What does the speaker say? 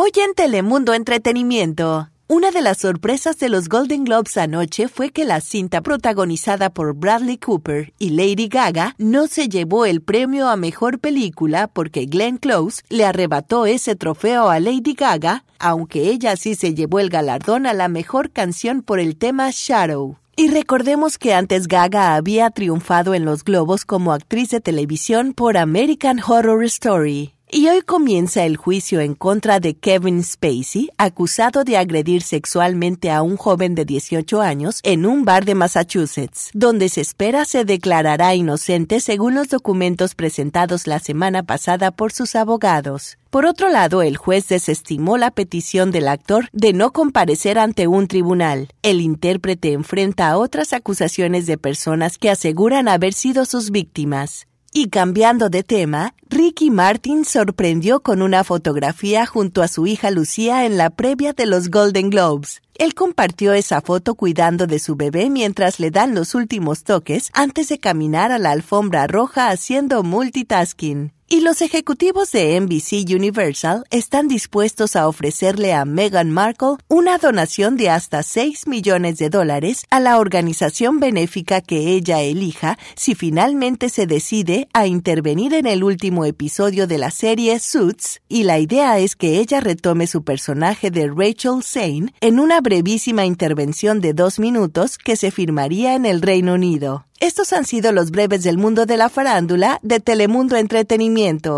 Hoy en Telemundo Entretenimiento. Una de las sorpresas de los Golden Globes anoche fue que la cinta protagonizada por Bradley Cooper y Lady Gaga no se llevó el premio a mejor película porque Glenn Close le arrebató ese trofeo a Lady Gaga, aunque ella sí se llevó el galardón a la mejor canción por el tema Shadow. Y recordemos que antes Gaga había triunfado en los globos como actriz de televisión por American Horror Story. Y hoy comienza el juicio en contra de Kevin Spacey, acusado de agredir sexualmente a un joven de 18 años en un bar de Massachusetts, donde se espera se declarará inocente según los documentos presentados la semana pasada por sus abogados. Por otro lado, el juez desestimó la petición del actor de no comparecer ante un tribunal. El intérprete enfrenta a otras acusaciones de personas que aseguran haber sido sus víctimas. Y cambiando de tema, Ricky Martin sorprendió con una fotografía junto a su hija Lucía en la previa de los Golden Globes. Él compartió esa foto cuidando de su bebé mientras le dan los últimos toques antes de caminar a la alfombra roja haciendo multitasking. Y los ejecutivos de NBC Universal están dispuestos a ofrecerle a Meghan Markle una donación de hasta 6 millones de dólares a la organización benéfica que ella elija si finalmente se decide a intervenir en el último episodio de la serie Suits, y la idea es que ella retome su personaje de Rachel Zane en una brevísima intervención de dos minutos que se firmaría en el Reino Unido. Estos han sido los breves del mundo de la farándula de Telemundo Entretenimiento.